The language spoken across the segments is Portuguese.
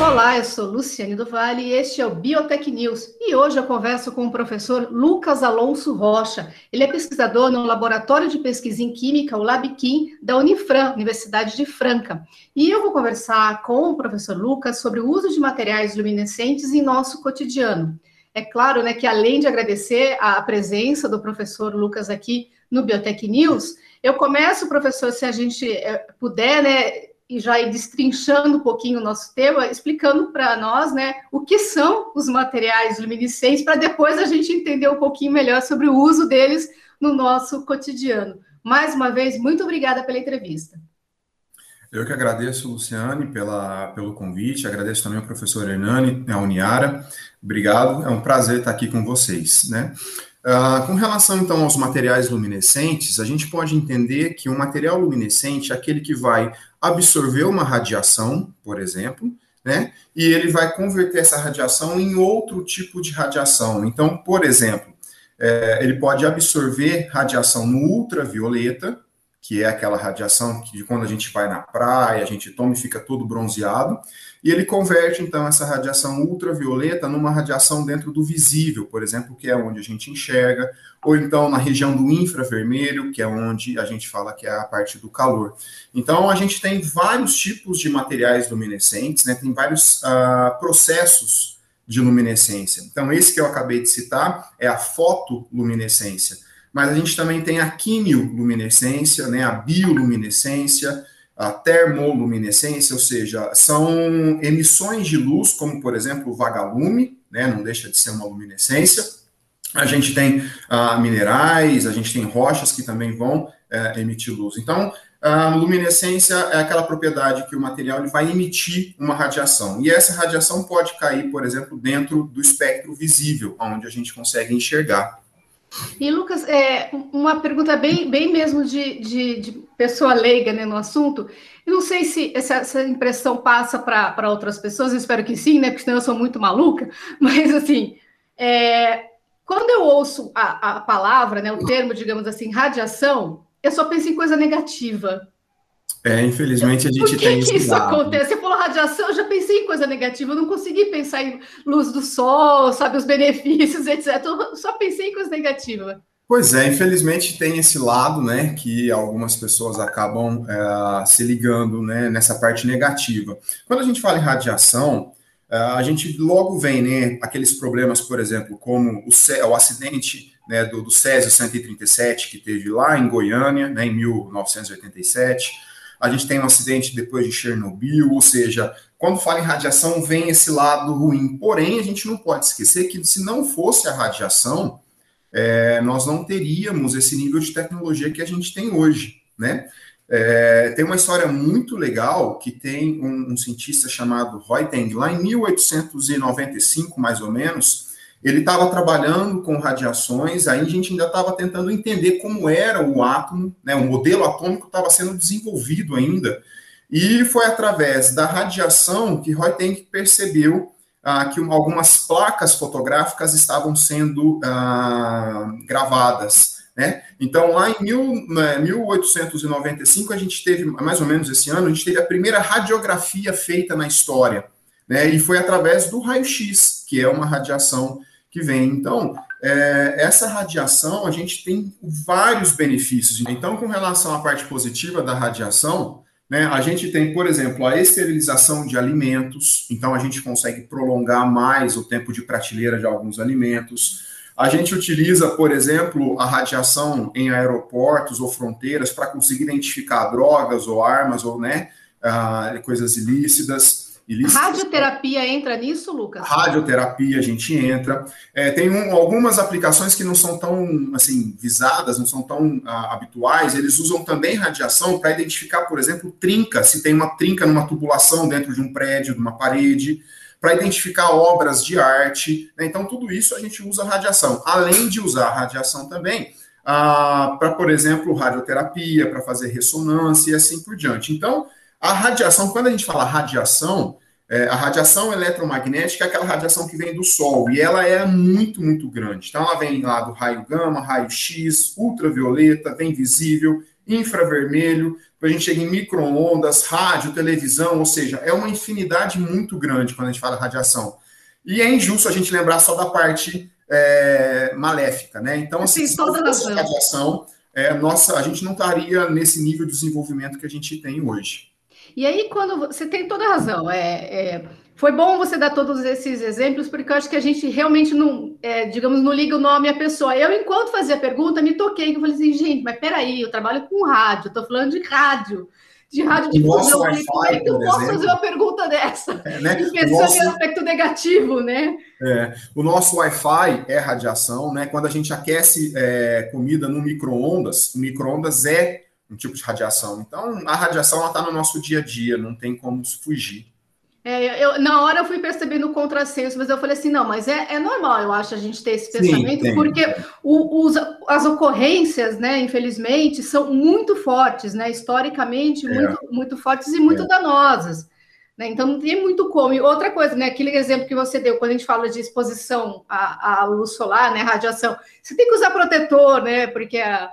Olá, eu sou Luciane do Vale e este é o Biotech News. E hoje eu converso com o professor Lucas Alonso Rocha. Ele é pesquisador no Laboratório de Pesquisa em Química, o LabQuim, da Unifran, Universidade de Franca. E eu vou conversar com o professor Lucas sobre o uso de materiais luminescentes em nosso cotidiano. É claro né, que, além de agradecer a presença do professor Lucas aqui no Biotech News, eu começo, professor, se a gente eh, puder, né, e já ir destrinchando um pouquinho o nosso tema, explicando para nós né, o que são os materiais luminescentes, para depois a gente entender um pouquinho melhor sobre o uso deles no nosso cotidiano. Mais uma vez, muito obrigada pela entrevista. Eu que agradeço, Luciane, pela, pelo convite, agradeço também ao professor Hernani, a Uniara. Obrigado, é um prazer estar aqui com vocês. Né? Uh, com relação, então, aos materiais luminescentes, a gente pode entender que um material luminescente é aquele que vai absorver uma radiação, por exemplo, né? E ele vai converter essa radiação em outro tipo de radiação. Então, por exemplo, é, ele pode absorver radiação no ultravioleta, que é aquela radiação que quando a gente vai na praia, a gente toma e fica todo bronzeado, e ele converte, então, essa radiação ultravioleta numa radiação dentro do visível, por exemplo, que é onde a gente enxerga, ou então na região do infravermelho, que é onde a gente fala que é a parte do calor. Então, a gente tem vários tipos de materiais luminescentes, né? tem vários uh, processos de luminescência. Então, esse que eu acabei de citar é a fotoluminescência. Mas a gente também tem a quimioluminescência, né, a bioluminescência, a termoluminescência, ou seja, são emissões de luz, como por exemplo o vagalume, né, não deixa de ser uma luminescência. A gente tem ah, minerais, a gente tem rochas que também vão é, emitir luz. Então, a luminescência é aquela propriedade que o material ele vai emitir uma radiação. E essa radiação pode cair, por exemplo, dentro do espectro visível, onde a gente consegue enxergar. E, Lucas, é, uma pergunta bem, bem mesmo de, de, de pessoa leiga né, no assunto. Eu não sei se essa, impressão passa para outras pessoas, eu espero que sim, né? Porque senão eu sou muito maluca, mas assim, é, quando eu ouço a, a palavra, né, o termo, digamos assim, radiação, eu só penso em coisa negativa. É, infelizmente a gente Por que tem que isso acontece? Você falou radiação, eu já pensei em coisa negativa, eu não consegui pensar em luz do sol, sabe, os benefícios, etc. Eu só pensei em coisa negativa. Pois é, infelizmente tem esse lado, né, que algumas pessoas acabam é, se ligando, né, nessa parte negativa. Quando a gente fala em radiação, é, a gente logo vem, né, aqueles problemas, por exemplo, como o, o acidente né, do, do Césio 137 que teve lá em Goiânia, né, em 1987 a gente tem um acidente depois de Chernobyl, ou seja, quando fala em radiação, vem esse lado ruim. Porém, a gente não pode esquecer que se não fosse a radiação, é, nós não teríamos esse nível de tecnologia que a gente tem hoje, né? É, tem uma história muito legal que tem um, um cientista chamado Ruyteng, lá em 1895, mais ou menos, ele estava trabalhando com radiações, aí a gente ainda estava tentando entender como era o átomo, né, o modelo atômico estava sendo desenvolvido ainda, e foi através da radiação que Ruyteng percebeu ah, que algumas placas fotográficas estavam sendo ah, gravadas. Né? Então, lá em mil, né, 1895, a gente teve, mais ou menos esse ano, a gente teve a primeira radiografia feita na história. Né? E foi através do raio-x, que é uma radiação que vem. Então, é, essa radiação, a gente tem vários benefícios. Então, com relação à parte positiva da radiação, né, a gente tem, por exemplo, a esterilização de alimentos, então a gente consegue prolongar mais o tempo de prateleira de alguns alimentos. A gente utiliza, por exemplo, a radiação em aeroportos ou fronteiras para conseguir identificar drogas ou armas ou né, uh, coisas ilícitas ilícitas. Radioterapia entra nisso, Lucas? Radioterapia a gente entra. É, tem um, algumas aplicações que não são tão assim visadas, não são tão ah, habituais. Eles usam também radiação para identificar, por exemplo, trinca, se tem uma trinca numa tubulação dentro de um prédio, de uma parede para identificar obras de arte. Né? Então, tudo isso a gente usa radiação. Além de usar radiação também, ah, para, por exemplo, radioterapia, para fazer ressonância e assim por diante. Então, a radiação, quando a gente fala radiação, é, a radiação eletromagnética é aquela radiação que vem do Sol, e ela é muito, muito grande. Então, ela vem lá do raio gama, raio X, ultravioleta, vem visível, infravermelho, a gente chega em microondas, rádio, televisão, ou seja, é uma infinidade muito grande quando a gente fala radiação. E é injusto a gente lembrar só da parte é, maléfica, né? Então, assim, se toda fosse radiação, é, nossa, a gente não estaria nesse nível de desenvolvimento que a gente tem hoje. E aí, quando você tem toda razão, é, é, foi bom você dar todos esses exemplos, porque eu acho que a gente realmente não, é, digamos, não liga o nome à pessoa. Eu, enquanto fazia a pergunta, me toquei, que eu falei assim, gente, mas peraí, eu trabalho com rádio, estou falando de rádio de radiodifusão. Como é que eu posso exemplo, fazer uma pergunta dessa? É, né? Pensando nosso, em aspecto negativo, né? É, o nosso Wi-Fi é radiação, né? Quando a gente aquece é, comida no micro-ondas, o micro-ondas é um tipo de radiação. Então, a radiação está no nosso dia a dia, não tem como fugir. É, eu, na hora eu fui percebendo o contrassenso, mas eu falei assim, não, mas é, é normal, eu acho, a gente ter esse pensamento, Sim, porque o, os, as ocorrências, né, infelizmente, são muito fortes, né, historicamente, é. muito, muito fortes e muito é. danosas. Né, então não tem muito como. E outra coisa, né, aquele exemplo que você deu, quando a gente fala de exposição à, à luz solar, né, radiação, você tem que usar protetor, né, porque a,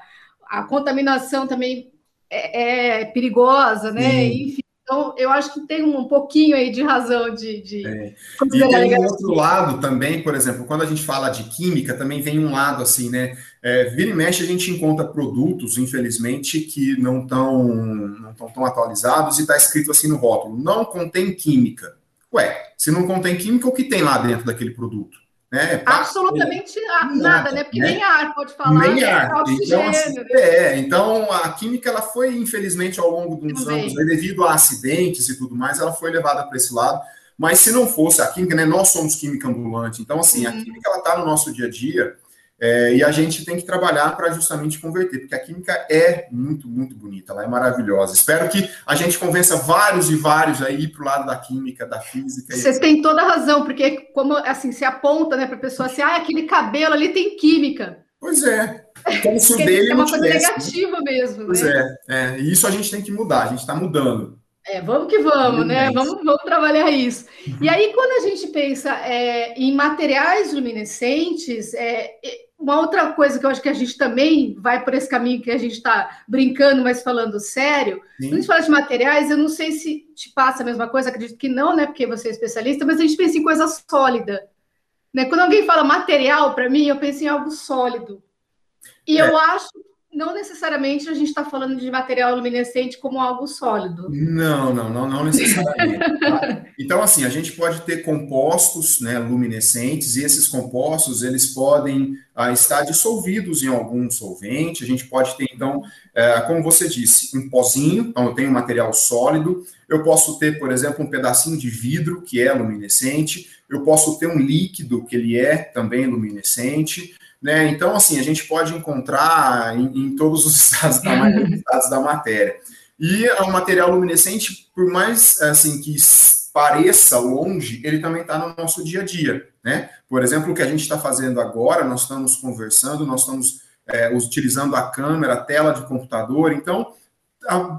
a contaminação também é, é perigosa, né, Sim. enfim. Então, eu acho que tem um pouquinho aí de razão de. de é. E tem um outro lado também, por exemplo, quando a gente fala de química, também vem um lado assim, né? É, vira e mexe, a gente encontra produtos, infelizmente, que não estão não tão, tão atualizados e está escrito assim no rótulo: não contém química. Ué, se não contém química, o que tem lá dentro daquele produto? Né? Absolutamente nada, nada, né? Porque né? nem ar pode falar. Nem ar. É então, assim, né? é, então, a química ela foi, infelizmente, ao longo dos anos, né, devido a acidentes e tudo mais, ela foi levada para esse lado. Mas se não fosse a química, né? Nós somos química ambulante. Então, assim, a química ela está no nosso dia a dia. É, e a gente tem que trabalhar para justamente converter, porque a química é muito, muito bonita, ela é maravilhosa. Espero que a gente convença vários e vários aí para o lado da química, da física. Você e... tem toda a razão, porque como assim, se aponta né, para a pessoa assim, ah, aquele cabelo ali tem química. Pois é. Como se o dele é uma coisa tivesse, negativa né? mesmo. Pois né? é, é. E isso a gente tem que mudar, a gente está mudando. É, vamos que vamos, né? Vamos, vamos trabalhar isso. Uhum. E aí, quando a gente pensa é, em materiais luminescentes, é, uma outra coisa que eu acho que a gente também vai por esse caminho que a gente está brincando, mas falando sério, Sim. quando a gente fala de materiais, eu não sei se te passa a mesma coisa, acredito que não, né? Porque você é especialista, mas a gente pensa em coisa sólida. Né? Quando alguém fala material, para mim, eu penso em algo sólido. E é. eu acho não necessariamente a gente está falando de material luminescente como algo sólido. Não, não, não, não necessariamente. tá? Então, assim, a gente pode ter compostos né, luminescentes, e esses compostos eles podem ah, estar dissolvidos em algum solvente. A gente pode ter, então, é, como você disse, um pozinho, então eu tenho um material sólido. Eu posso ter, por exemplo, um pedacinho de vidro que é luminescente. Eu posso ter um líquido que ele é também luminescente. Né? Então, assim, a gente pode encontrar em, em todos os estados da, estados da matéria. E o material luminescente, por mais assim que pareça longe, ele também está no nosso dia a dia. Né? Por exemplo, o que a gente está fazendo agora, nós estamos conversando, nós estamos é, utilizando a câmera, a tela de computador, então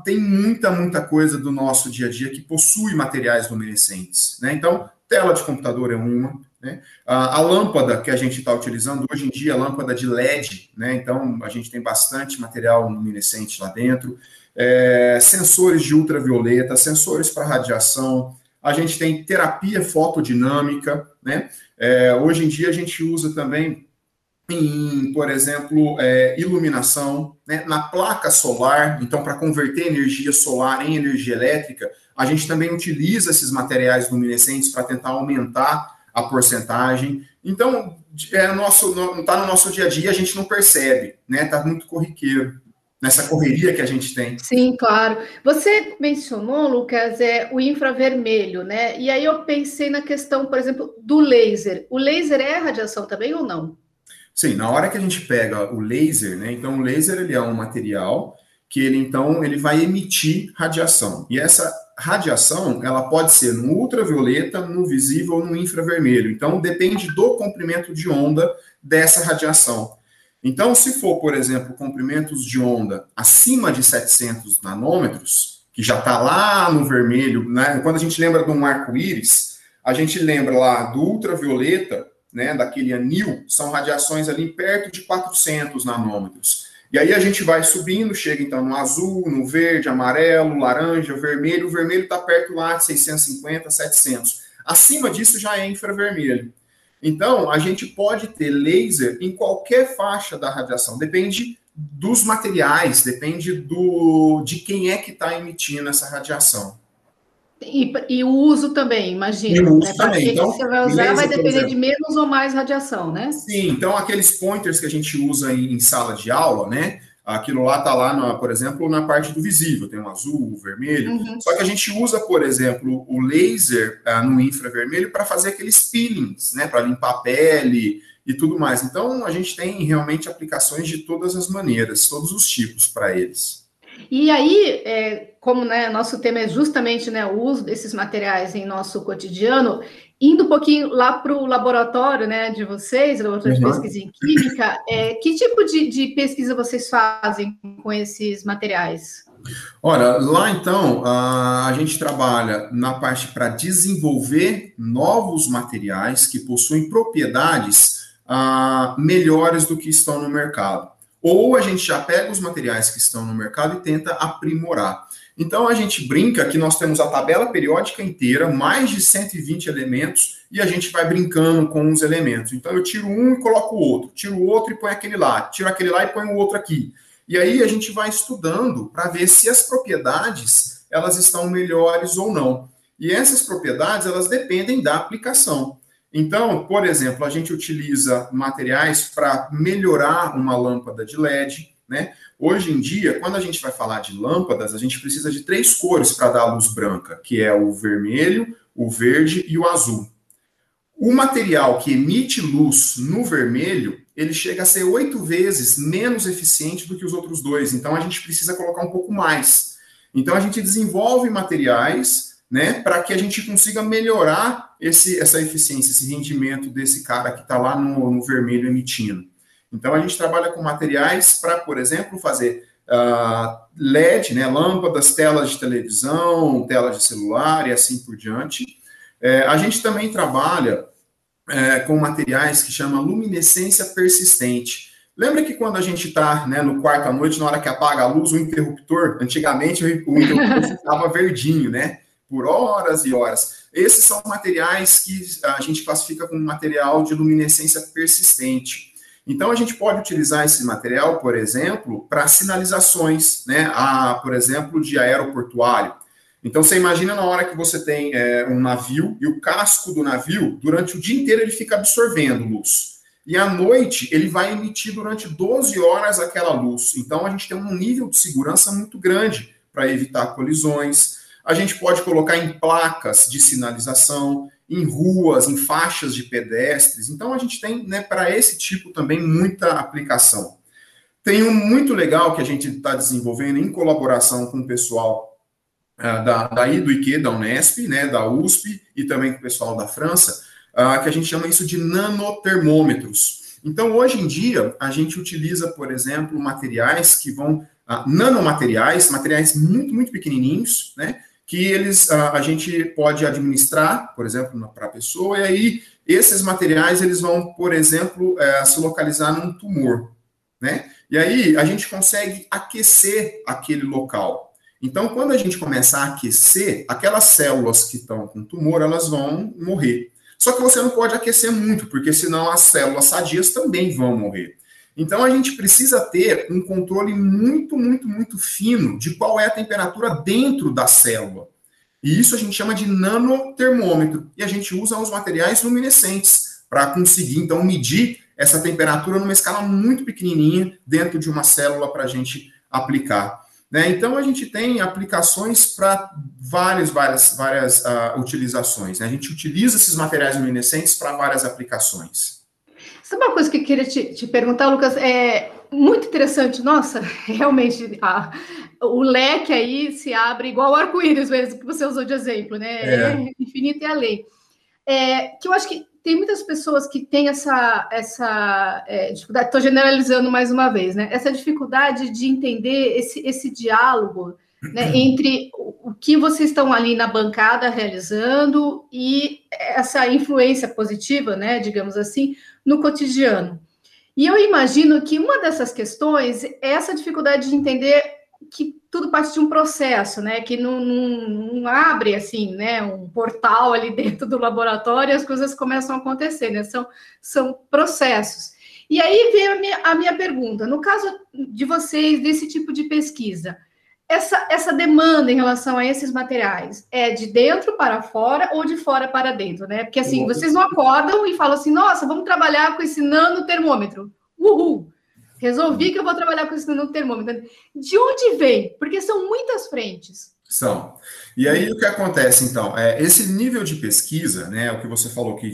tem muita, muita coisa do nosso dia a dia que possui materiais luminescentes. Né? Então, tela de computador é uma, né? A, a, lâmpada que a gente está utilizando hoje em dia, a lâmpada de LED, né? então a gente tem bastante material luminescente lá dentro, é, sensores de ultravioleta, sensores para radiação, a gente tem terapia fotodinâmica, né? É, hoje em dia a gente usa também em, por exemplo, é, iluminação, né? na placa solar, então para converter energia solar em energia elétrica, a gente também utiliza esses materiais luminescentes para tentar aumentar a porcentagem. Então, é nosso, não está no nosso dia a dia, a gente não percebe, né? Está muito corriqueiro nessa correria que a gente tem. Sim, claro. Você mencionou, Lucas, é o infravermelho, né? E aí eu pensei na questão, por exemplo, do laser. O laser é radiação também ou não? Sim, na hora que a gente pega o laser, né? Então o laser ele é um material que ele então ele vai emitir radiação. E essa radiação, ela pode ser no ultravioleta, no visível ou no infravermelho. Então, depende do comprimento de onda dessa radiação. Então, se for, por exemplo, comprimentos de onda acima de 700 nanômetros, que já está lá no vermelho, né? Quando a gente lembra de um arco-íris, a gente lembra lá do ultravioleta, né, daquele anil, são radiações ali perto de 400 nanômetros. E aí a gente vai subindo, chega então no azul, no verde, amarelo, laranja, vermelho. O vermelho está perto lá de 650, 700. Acima disso já é infravermelho. Então, a gente pode ter laser em qualquer faixa da radiação. Depende dos materiais, depende do de quem é que está emitindo essa radiação. E, e, o uso também, imagina. E o uso né? também. Que então, que você vai usar vai depender de menos ou mais radiação, né? Sim, então aqueles pointers que a gente usa em, em sala de aula, né? Aquilo lá está lá, na, por exemplo, na parte do visível, tem o azul, o vermelho. Uhum. Só que a gente usa, por exemplo, o laser ah, no infravermelho para fazer aqueles peelings, né? Para limpar a pele e tudo mais. Então, a gente tem realmente aplicações de todas as maneiras, todos os tipos para eles. E aí, é, como né, nosso tema é justamente né, o uso desses materiais em nosso cotidiano, indo um pouquinho lá para o laboratório né, de vocês, laboratório uhum. de pesquisa em química, é, que tipo de, de pesquisa vocês fazem com esses materiais? Olha, lá então a gente trabalha na parte para desenvolver novos materiais que possuem propriedades uh, melhores do que estão no mercado. Ou a gente já pega os materiais que estão no mercado e tenta aprimorar. Então a gente brinca que nós temos a tabela periódica inteira, mais de 120 elementos, e a gente vai brincando com os elementos. Então eu tiro um e coloco o outro, tiro o outro e põe aquele lá, tiro aquele lá e põe o outro aqui. E aí a gente vai estudando para ver se as propriedades elas estão melhores ou não. E essas propriedades elas dependem da aplicação. Então, por exemplo, a gente utiliza materiais para melhorar uma lâmpada de LED, né? Hoje em dia, quando a gente vai falar de lâmpadas, a gente precisa de três cores para dar luz branca, que é o vermelho, o verde e o azul. O material que emite luz no vermelho, ele chega a ser oito vezes menos eficiente do que os outros dois. Então, a gente precisa colocar um pouco mais. Então, a gente desenvolve materiais né, para que a gente consiga melhorar esse, essa eficiência, esse rendimento desse cara que está lá no, no, vermelho emitindo. Então, a gente trabalha com materiais para, por exemplo, fazer uh, LED, né, lâmpadas, telas de televisão, telas de celular e assim por diante. É, a gente também trabalha é, com materiais que chama luminescência persistente. Lembra que quando a gente está né, no quarto à noite, na hora que apaga a luz, o interruptor, antigamente o interruptor ficava verdinho, né? Por horas e horas. Esses são materiais que a gente classifica como material de luminescência persistente. Então, a gente pode utilizar esse material, por exemplo, para sinalizações, né? A, por exemplo, de aeroportuário. Então, você imagina na hora que você tem é, um navio e o casco do navio, durante o dia inteiro, ele fica absorvendo luz. E à noite, ele vai emitir durante 12 horas aquela luz. Então, a gente tem um nível de segurança muito grande para evitar colisões, a gente pode colocar em placas de sinalização, em ruas, em faixas de pedestres. Então, a gente tem, né, para esse tipo também, muita aplicação. Tem um muito legal que a gente está desenvolvendo em colaboração com o pessoal uh, da, daí do IQ, da Unesp, né, da USP e também com o pessoal da França, uh, que a gente chama isso de nanotermômetros. Então, hoje em dia, a gente utiliza, por exemplo, materiais que vão, uh, nanomateriais, materiais muito, muito pequenininhos, né, que eles a, a gente pode administrar, por exemplo, para a pessoa, e aí esses materiais eles vão, por exemplo, é, se localizar num tumor, né? E aí a gente consegue aquecer aquele local. Então, quando a gente começa a aquecer, aquelas células que estão com tumor, elas vão morrer. Só que você não pode aquecer muito, porque senão as células sadias também vão morrer. Então a gente precisa ter um controle muito, muito, muito fino de qual é a temperatura dentro da célula. E isso a gente chama de nanotermômetro. E a gente usa os materiais luminescentes para conseguir, então, medir essa temperatura numa escala muito pequenininha dentro de uma célula para a gente aplicar. Né? Então, a gente tem aplicações para várias, várias, várias uh, utilizações. Né? A gente utiliza esses materiais luminescentes para várias aplicações. Sabe uma coisa que eu queria te, te perguntar, Lucas? É muito interessante, nossa, realmente, a, o leque aí se abre igual o arco-íris mesmo, que você usou de exemplo, né? É, é infinito e além. É, que eu acho que tem muitas pessoas que têm essa, essa é, dificuldade, estou generalizando mais uma vez, né? Essa dificuldade de entender esse, esse diálogo né, entre o que vocês estão ali na bancada realizando e essa influência positiva, né, digamos assim, no cotidiano. E eu imagino que uma dessas questões é essa dificuldade de entender que tudo parte de um processo, né? Que não, não, não, abre assim, né? Um portal ali dentro do laboratório e as coisas começam a acontecer, né? São, são processos. E aí vem a minha, a minha pergunta: no caso de vocês, desse tipo de pesquisa, essa, essa demanda em relação a esses materiais é de dentro para fora ou de fora para dentro, né? Porque assim, vocês não acordam e falam assim, nossa, vamos trabalhar com esse nanotermômetro. Uhul! Resolvi que eu vou trabalhar com esse nanotermômetro. De onde vem? Porque são muitas frentes. São. E aí o que acontece, então? É, esse nível de pesquisa, né? O que você falou que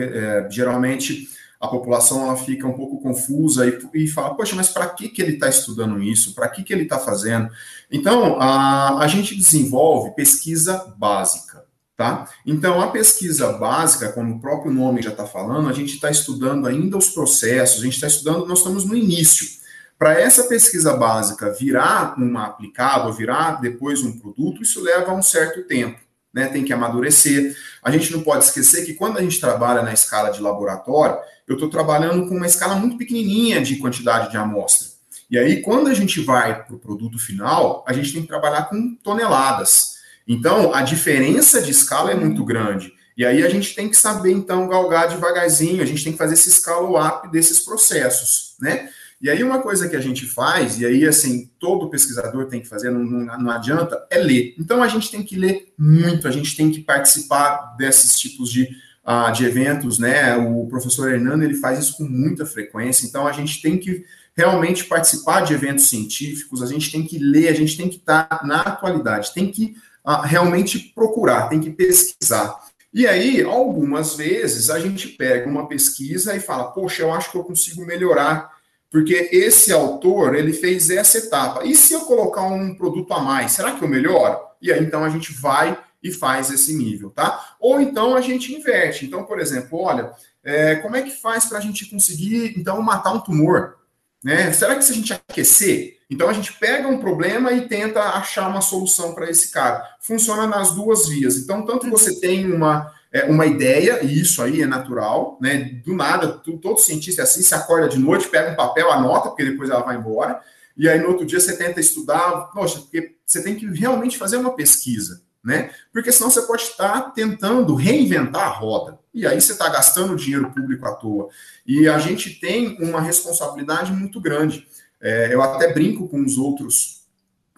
é, geralmente a população ela fica um pouco confusa e, e fala, poxa, mas para que, que ele está estudando isso? Para que, que ele está fazendo? Então, a, a gente desenvolve pesquisa básica, tá? Então, a pesquisa básica, como o próprio nome já está falando, a gente está estudando ainda os processos, a gente está estudando, nós estamos no início. Para essa pesquisa básica virar uma aplicada virar depois um produto, isso leva um certo tempo né, tem que amadurecer. A gente não pode esquecer que quando a gente trabalha na escala de laboratório, eu estou trabalhando com uma escala muito pequenininha de quantidade de amostra. E aí, quando a gente vai para o produto final, a gente tem que trabalhar com toneladas. Então, a diferença de escala é muito grande. E aí a gente tem que saber, então, galgar devagarzinho, a gente tem que fazer esse scale-up desses processos, né? E aí, uma coisa que a gente faz, e aí, assim, todo pesquisador tem que fazer, não, não, não, adianta, é ler. Então, a gente tem que ler muito, a gente tem que participar desses tipos de, uh, de eventos, né? O professor Hernando, ele faz isso com muita frequência, então, a gente tem que realmente participar de eventos científicos, a gente tem que ler, a gente tem que estar na atualidade, tem que uh, realmente procurar, tem que pesquisar. E aí, algumas vezes, a gente pega uma pesquisa e fala, poxa, eu acho que eu consigo melhorar porque esse autor, ele fez essa etapa. E se eu colocar um produto a mais, será que eu melhoro? E aí, então, a gente vai e faz esse nível, tá? Ou então a gente inverte. Então, por exemplo, olha, é, como é que faz para a gente conseguir, então, matar um tumor? Né? Será que se a gente aquecer, então a gente pega um problema e tenta achar uma solução para esse cara? Funciona nas duas vias. Então, tanto você tem uma é, uma ideia, e isso aí é natural, né? Do nada, tu, todo cientista é assim, se acorda de noite, pega um papel, anota, porque depois ela vai embora, e aí no outro dia você tenta estudar, poxa, porque você tem que realmente fazer uma pesquisa, né? Porque senão você pode estar tentando reinventar a roda. E aí você está gastando dinheiro público à toa. E a gente tem uma responsabilidade muito grande. É, eu até brinco com os outros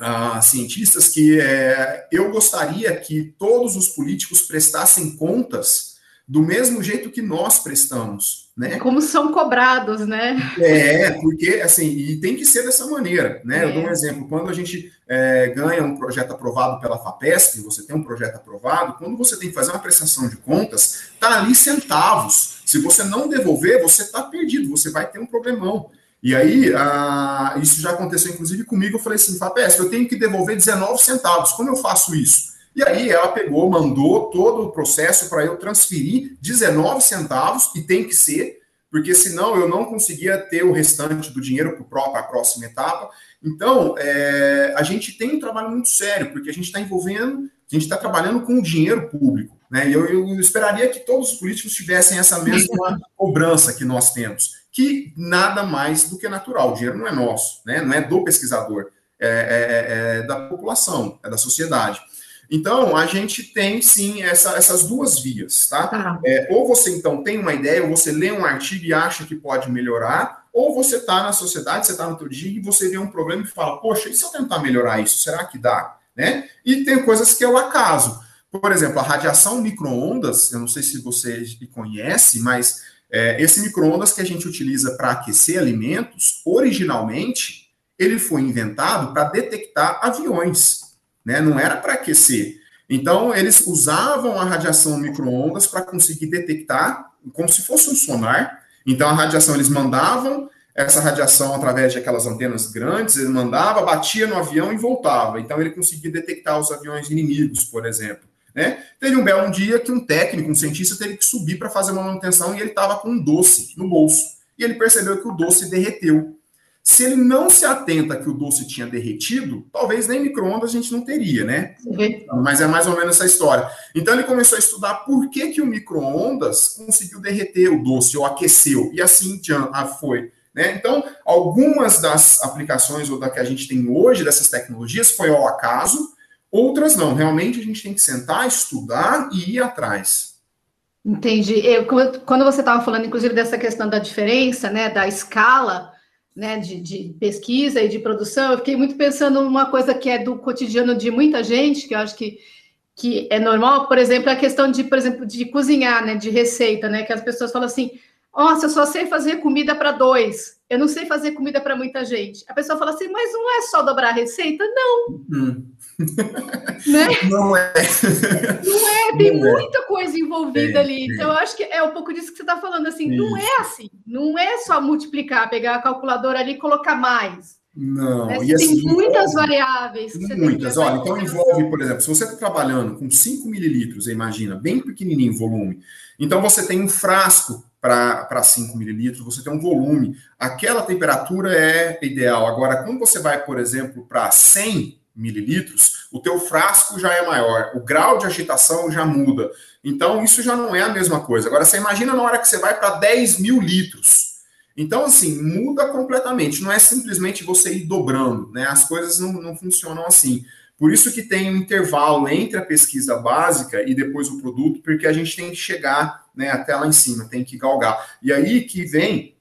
uh, cientistas que é, eu gostaria que todos os políticos prestassem contas do mesmo jeito que nós prestamos, né? Como são cobrados, né? É, porque, assim, e tem que ser dessa maneira, né? É. Eu dou um é. exemplo, quando a gente é, ganha um projeto aprovado pela FAPESP, você tem um projeto aprovado, quando você tem que fazer uma prestação de contas, tá ali centavos. Se você não devolver, você tá perdido, você vai ter um problemão. E aí, isso já aconteceu inclusive comigo. Eu falei assim, Fapesp, eu tenho que devolver 19 centavos. Como eu faço isso? E aí ela pegou, mandou todo o processo para eu transferir 19 centavos, e tem que ser, porque senão eu não conseguia ter o restante do dinheiro para a próxima etapa. Então, é, a gente tem um trabalho muito sério, porque a gente está envolvendo, a gente está trabalhando com o dinheiro público. Né? E eu, eu esperaria que todos os políticos tivessem essa mesma cobrança que nós temos que nada mais do que natural. O dinheiro não é nosso, né? não é do pesquisador, é, é, é, é da população, é da sociedade. Então, a gente tem sim essa, essas duas vias, tá? tá. É, ou você então tem uma ideia, ou você lê um artigo e acha que pode melhorar, ou você está na sociedade, você está no teu dia e você vê um problema e fala, poxa, e se eu tentar melhorar isso, será que dá? Né? E tem coisas que é o acaso. Por exemplo, a radiação microondas, eu não sei se você conhece, mas é, esse microondas que a gente utiliza para aquecer alimentos, originalmente, ele foi inventado para detectar aviões, né? Não era para aquecer. Então, eles usavam a radiação microondas para conseguir detectar, como se fosse um sonar. Então, a radiação, eles mandavam essa radiação através de aquelas antenas grandes, ele mandava, batia no avião e voltava. Então, ele conseguia detectar os aviões inimigos, por exemplo. Né? Teve um belo dia que um técnico, um cientista, teve que subir para fazer uma manutenção e ele estava com um doce no bolso. E ele percebeu que o doce derreteu. Se ele não se atenta que o doce tinha derretido, talvez nem micro-ondas a gente não teria, né? Uhum. Mas é mais ou menos essa história. Então ele começou a estudar por que, que o micro-ondas conseguiu derreter o doce ou aqueceu, e assim ah, foi. Né? Então, algumas das aplicações ou da que a gente tem hoje dessas tecnologias foi ao acaso, outras não. Realmente a gente tem que sentar, estudar e ir atrás. Entendi. Eu, quando você estava falando, inclusive, dessa questão da diferença, né, da escala, né, de, de, pesquisa e de produção, eu fiquei muito pensando numa coisa que é do cotidiano de muita gente, que eu acho que, que é normal, por exemplo, a questão de, por exemplo, de cozinhar, né, de receita, né, que as pessoas falam assim, nossa, eu só sei fazer comida para dois, eu não sei fazer comida para muita gente. A pessoa fala assim, mas não é só dobrar a receita? Não. Hum. né? Não é. Não é, tem não é. muita é. coisa envolvida é, ali. Então, eu acho que é um pouco disso que você está falando, assim, Isso. não é assim, não é só multiplicar, pegar a calculadora ali e colocar mais. Não, né? e assim, tem muitas variáveis. muitas, olha, então envolve, por exemplo, se você está trabalhando com 5 mililitros, imagina, bem pequenininho o volume, então você tem um frasco para 5 mililitros, você tem um volume, aquela temperatura é ideal. Agora, quando você vai, por exemplo, para 100 mililitros, o teu frasco já é maior, o grau de agitação já muda. Então, isso já não é a mesma coisa. Agora, você imagina na hora que você vai para 10 mil litros. Então, assim, muda completamente. Não é simplesmente você ir dobrando, né? As coisas não, não funcionam assim. Por isso que tem um intervalo entre a pesquisa básica e depois o produto, porque a gente tem que chegar né, até lá em cima, tem que galgar. E aí que vem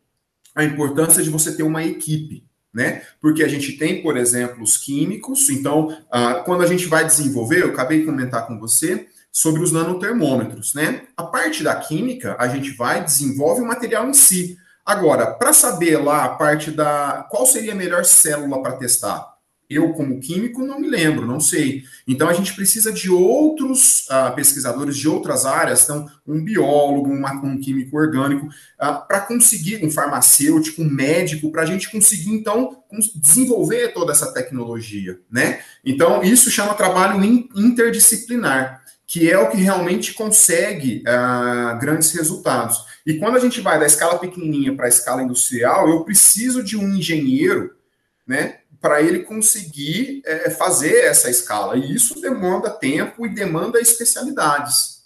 a importância de você ter uma equipe né? Porque a gente tem, por exemplo, os químicos. Então, ah, quando a gente vai desenvolver, eu acabei de comentar com você sobre os nanotermômetros, né? A parte da química, a gente vai desenvolve o material em si. Agora, para saber lá a parte da qual seria a melhor célula para testar, eu, como químico, não me lembro, não sei. Então, a gente precisa de outros uh, pesquisadores de outras áreas, então, um biólogo, uma, um químico orgânico, uh, para conseguir, um farmacêutico, um médico, para a gente conseguir, então, desenvolver toda essa tecnologia, né? Então, isso chama trabalho interdisciplinar, que é o que realmente consegue uh, grandes resultados. E quando a gente vai da escala pequenininha para a escala industrial, eu preciso de um engenheiro, né? Para ele conseguir é, fazer essa escala. E isso demanda tempo e demanda especialidades.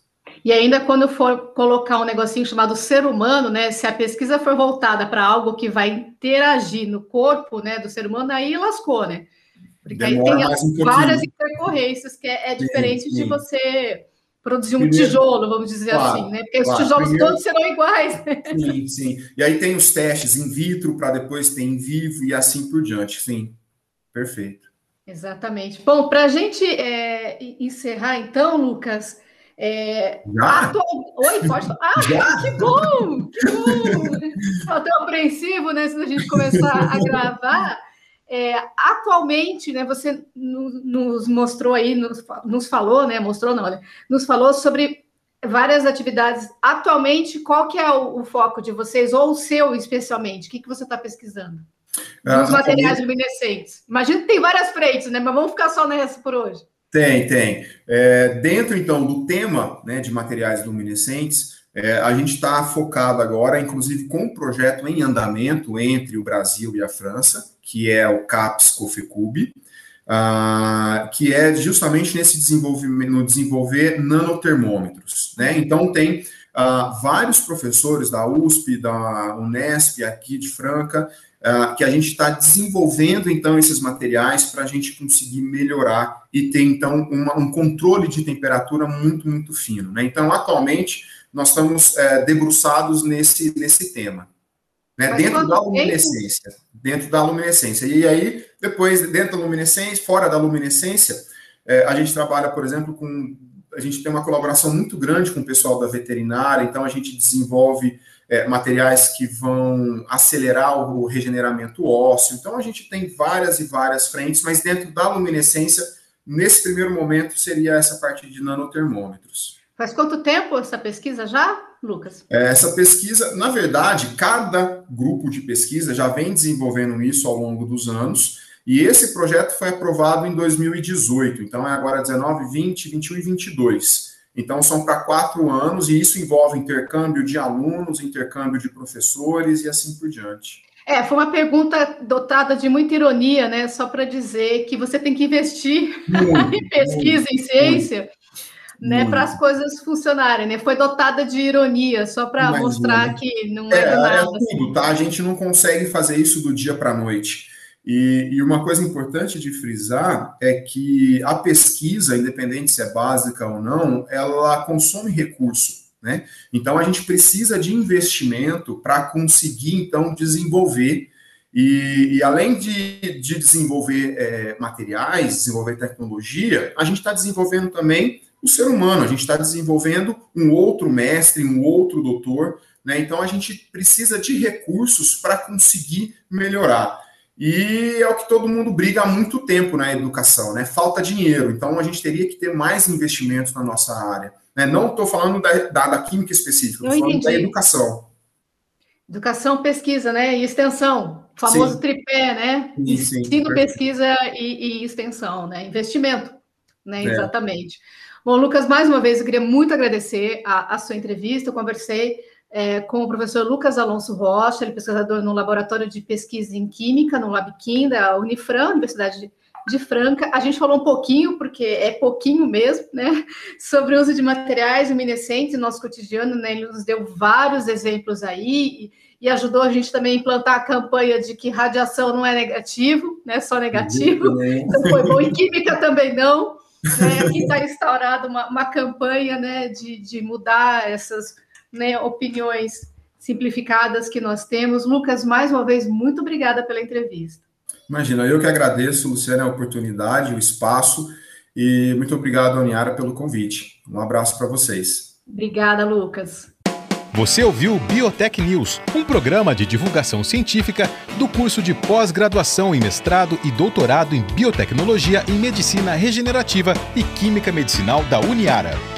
E ainda quando for colocar um negocinho chamado ser humano, né? Se a pesquisa for voltada para algo que vai interagir no corpo né, do ser humano, aí lascou, né? Porque Demora aí tem um várias intercorrências, que é, é diferente sim, sim. de você produzir um Primeiro, tijolo, vamos dizer claro, assim, né? Porque claro, os tijolos primeiro, todos serão iguais. Né? Sim, sim. E aí tem os testes in vitro para depois ter em vivo e assim por diante, sim. Perfeito. Exatamente. Bom, para a gente é, encerrar, então, Lucas. É, atual... Oi, pode. Ah, Já? que bom! Que bom! Estou tão apreensivo, né? Se a gente começar a gravar. É, atualmente, né, você nos mostrou aí, nos, nos falou, né, mostrou não, né, nos falou sobre várias atividades. Atualmente, qual que é o, o foco de vocês, ou o seu especialmente? O que, que você está pesquisando? Os materiais luminescentes. Imagina que tem várias frentes, né? Mas vamos ficar só nessa por hoje. Tem, tem. É, dentro, então, do tema né, de materiais luminescentes, é, a gente está focado agora, inclusive, com um projeto em andamento entre o Brasil e a França, que é o CAPS COFECUB, uh, que é justamente nesse desenvolvimento, no desenvolver nanotermômetros. Né? Então, tem uh, vários professores da USP, da Unesp, aqui de Franca, uh, que a gente está desenvolvendo, então, esses materiais para a gente conseguir melhorar e ter, então, uma, um controle de temperatura muito, muito fino. Né? Então, atualmente, nós estamos é, debruçados nesse, nesse tema. Né? Dentro da luminescência. Tempo? Dentro da luminescência. E aí, depois, dentro da luminescência, fora da luminescência, é, a gente trabalha, por exemplo, com. A gente tem uma colaboração muito grande com o pessoal da veterinária, então a gente desenvolve é, materiais que vão acelerar o regeneramento ósseo. Então, a gente tem várias e várias frentes, mas dentro da luminescência, nesse primeiro momento, seria essa parte de nanotermômetros. Faz quanto tempo essa pesquisa já, Lucas? É, essa pesquisa, na verdade, cada grupo de pesquisa já vem desenvolvendo isso ao longo dos anos. E esse projeto foi aprovado em 2018, então é agora 19, 20, 21 e 22. Então, são para quatro anos, e isso envolve intercâmbio de alunos, intercâmbio de professores e assim por diante. É, foi uma pergunta dotada de muita ironia, né? Só para dizer que você tem que investir muito, em pesquisa, muito, em ciência, muito, né? Para as coisas funcionarem, né? Foi dotada de ironia, só para mostrar que não é, é nada. É tudo, assim. tá? A gente não consegue fazer isso do dia para a noite. E, e, uma coisa importante de frisar é que a pesquisa, independente se é básica ou não, ela consome recurso. Né? Então a gente precisa de investimento para conseguir então desenvolver e, e além de, de desenvolver é, materiais, desenvolver tecnologia, a gente está desenvolvendo também o ser humano, a gente está desenvolvendo um outro mestre, um outro doutor, né? Então a gente precisa de recursos para conseguir melhorar. E é o que todo mundo briga há muito tempo na educação, né? Falta dinheiro. Então a gente teria que ter mais investimentos na nossa área. Né? Não estou falando da, da, da, química específica, estou falando da educação. Educação, pesquisa, né? E extensão. O famoso sim. tripé, né? Sim, sim, Ensino, pesquisa e, e, extensão, né? Investimento, né? É. Exatamente. Bom, Lucas, mais uma vez eu queria muito agradecer a, a sua entrevista. Eu conversei é, com o professor Lucas Alonso Rocha, ele é pesquisador no Laboratório de Pesquisa em Química, no LabQuim, da Unifran, Universidade de, de Franca. A gente falou um pouquinho, porque é pouquinho mesmo, né, sobre o uso de materiais luminescentes no nosso cotidiano, né, ele nos deu vários exemplos aí, e, ajudou a gente também a implantar a campanha de que radiação não é negativo, né, só negativo, então foi bom, e química também não, né, aqui está instaurada uma, uma campanha, né, de, de mudar essas né, opiniões simplificadas que nós temos. Lucas, mais uma vez, muito obrigada pela entrevista. Imagina, eu que agradeço, Luciana, a oportunidade, o espaço, e muito obrigado, Aniara, pelo convite. Um abraço para vocês. Obrigada, Lucas. Você ouviu Biotech News, um programa de divulgação científica do curso de pós-graduação em mestrado e doutorado em biotecnologia em medicina regenerativa e química medicinal da Uniara.